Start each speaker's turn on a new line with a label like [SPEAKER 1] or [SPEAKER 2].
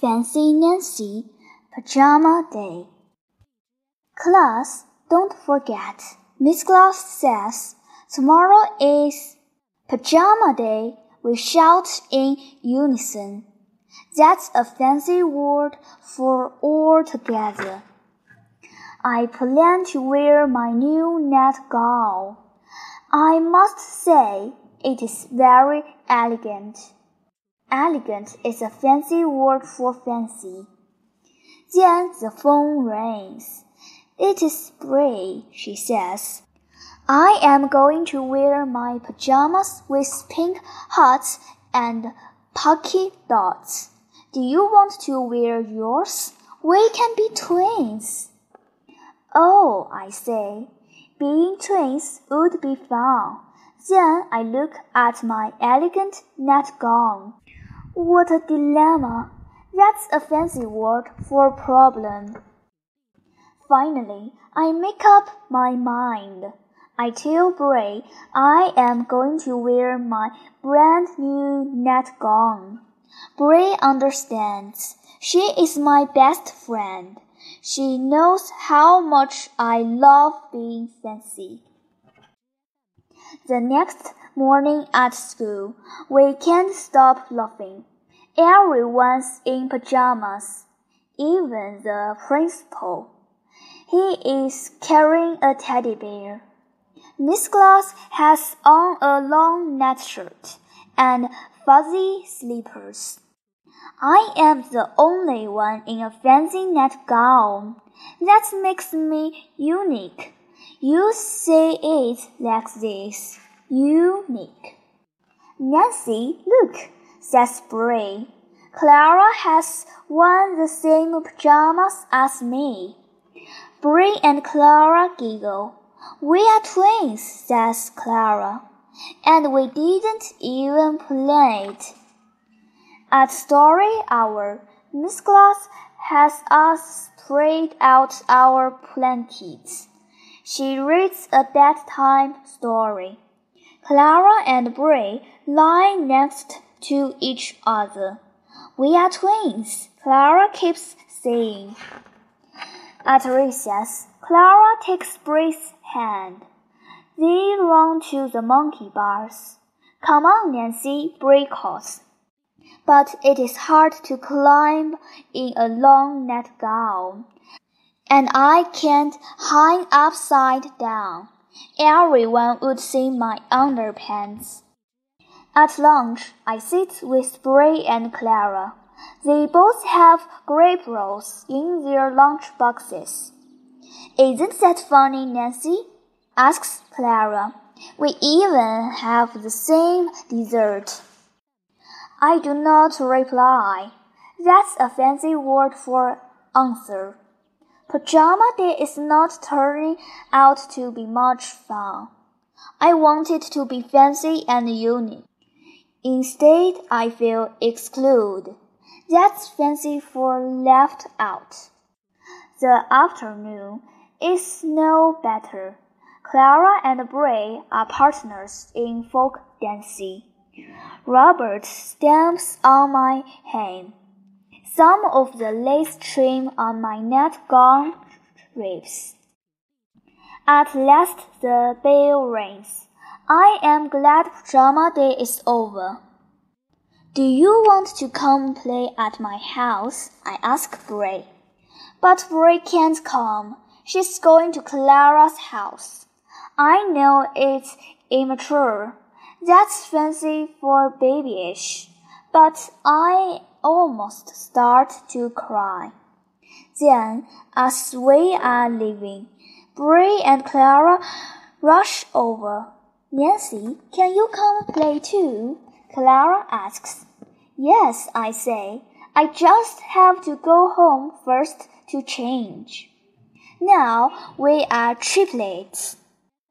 [SPEAKER 1] Fancy Nancy, Pajama Day. Class, don't forget, Miss Glass says tomorrow is Pajama Day. We shout in unison. That's a fancy word for all together. I plan to wear my new net gown. I must say it is very elegant. Elegant is a fancy word for fancy. Then the phone rings. It is spring, she says. I am going to wear my pajamas with pink hearts and polka dots. Do you want to wear yours? We can be twins. Oh, I say, being twins would be fun. Then I look at my elegant net gown. What a dilemma! That's a fancy word for a problem. Finally, I make up my mind. I tell Bray I am going to wear my brand new net gown. Bray understands. She is my best friend. She knows how much I love being fancy. The next morning at school, we can't stop laughing. Everyone's in pajamas, even the principal. He is carrying a teddy bear. Miss Glass has on a long net shirt and fuzzy slippers. I am the only one in a fancy net gown. That makes me unique. You say it like this. Unique. Nancy, look, says Bray. Clara has worn the same pajamas as me. Bray and Clara giggle. We are twins, says Clara. And we didn't even plan it. At story hour, Miss Glass has us spread out our blankets. She reads a bedtime story. Clara and Bray lie next to each other. We are twins, Clara keeps saying. At recess, Clara takes Bray's hand. They run to the monkey bars. Come on, Nancy, Bray calls. But it is hard to climb in a long net gown, and I can't hang upside down. Everyone would see my underpants. At lunch, I sit with Bray and Clara. They both have grape rolls in their lunch boxes. Isn't that funny, Nancy? asks Clara. We even have the same dessert. I do not reply. That's a fancy word for answer. Pajama Day is not turning out to be much fun. I wanted to be fancy and unique. Instead, I feel excluded. That's fancy for left out. The afternoon is no better. Clara and Bray are partners in folk dancing. Robert stamps on my hand. Some of the lace trim on my net gown drips. At last the bell rings. I am glad drama day is over. Do you want to come play at my house? I ask Bray. But Bray can't come. She's going to Clara's house. I know it's immature. That's fancy for babyish. But I almost start to cry. Then, as we are leaving, Bray and Clara rush over. Nancy, can you come play too? Clara asks. Yes, I say. I just have to go home first to change. Now we are triplets.